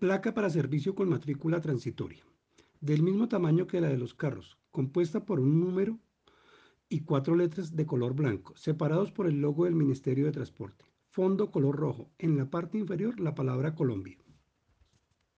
Placa para servicio con matrícula transitoria, del mismo tamaño que la de los carros, compuesta por un número y cuatro letras de color blanco, separados por el logo del Ministerio de Transporte. Fondo color rojo, en la parte inferior la palabra Colombia.